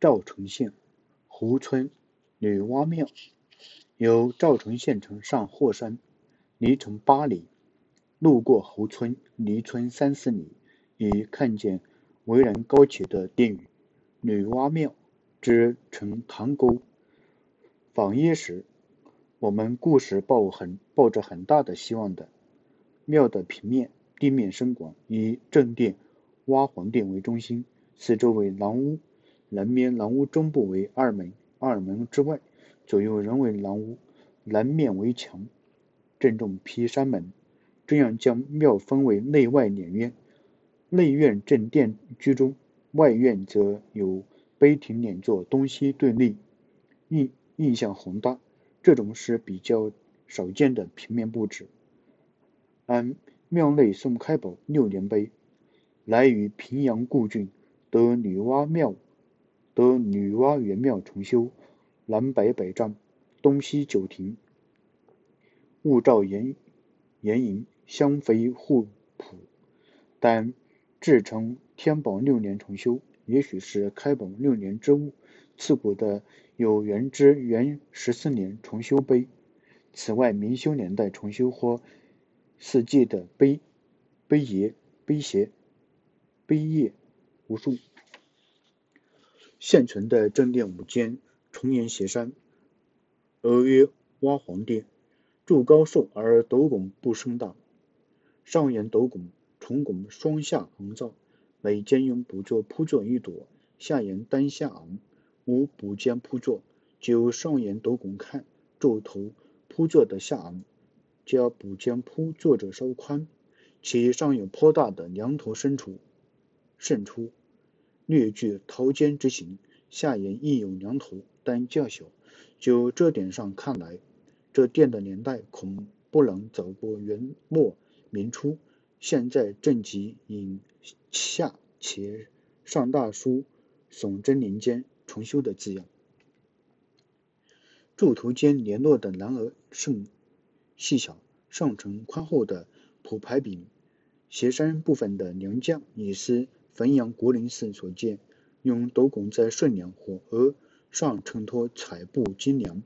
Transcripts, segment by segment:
赵城县胡村女娲庙，由赵城县城上霍山，离城八里。路过胡村，离村三四里，已看见巍然高起的殿宇——女娲庙。之城塘沟。访耶时，我们故事抱很抱着很大的希望的。庙的平面地面深广，以正殿娲皇殿为中心，四周为廊屋。南面廊屋中部为二门，二门之外左右仍为廊屋。南面为墙，正中劈山门。这样将庙分为内外两院。内院正殿居中，外院则有。碑亭两座，东西对立，印印象宏大。这种是比较少见的平面布置。按庙内宋开宝六年碑，来于平阳故郡，得女娲庙，得女娲元庙重修，南北百丈，东西九亭，物照岩岩营，相肥互补，但至成天宝六年重修。也许是开宝六年之物。次古的有元之元十四年重修碑。此外，明修年代重修或四季的碑、碑碣、碑楫、碑页无数。现存的正殿五间，重檐斜山，额曰娲皇殿，柱高瘦而斗拱不升大，上檐斗拱，重拱双下横造。每间用补座铺座一朵，下檐单下昂，无补间铺座。就上檐斗拱看，柱头铺座的下昂，较补间铺座者稍宽，其上有颇大的梁头伸出，渗出，略具桃尖之形。下檐亦有梁头，但较小。就这点上看来，这殿的年代恐不能早过元末明初。现在正极引下且上大书“耸真年间重修”的字样。柱头间联络的栏额甚细小，上层宽厚的铺排柄。斜山部分的梁架也是汾阳国林寺所见，用斗拱在顺梁或额上衬托彩布金梁，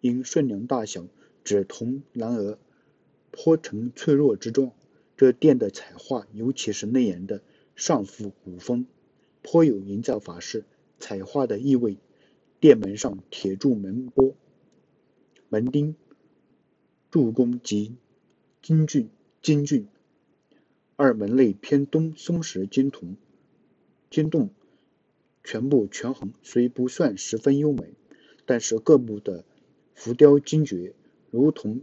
因顺梁大小，只同栏额颇呈脆弱之状。这殿的彩画，尤其是内檐的，上覆古风，颇有营造法式彩画的意味。殿门上铁柱门波、门钉、柱工极精俊精俊。二门内偏东松石金铜金洞，全部权衡，虽不算十分优美，但是各部的浮雕精绝，如同。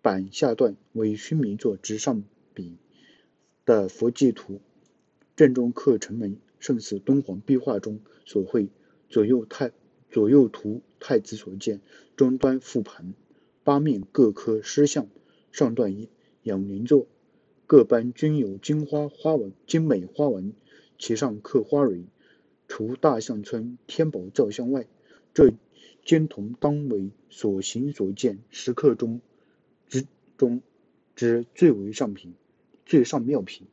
板下段为须弥座之上笔的佛迹图，正中刻城门，胜似敦煌壁画中所绘。左右太左右图太子所见，中端覆盘，八面各刻狮像，上段仰灵座，各班均有金花花纹、精美花纹，其上刻花蕊。除大象村天宝造像外，这金铜当为所行所见石刻中。之中之最为上品、最上妙品。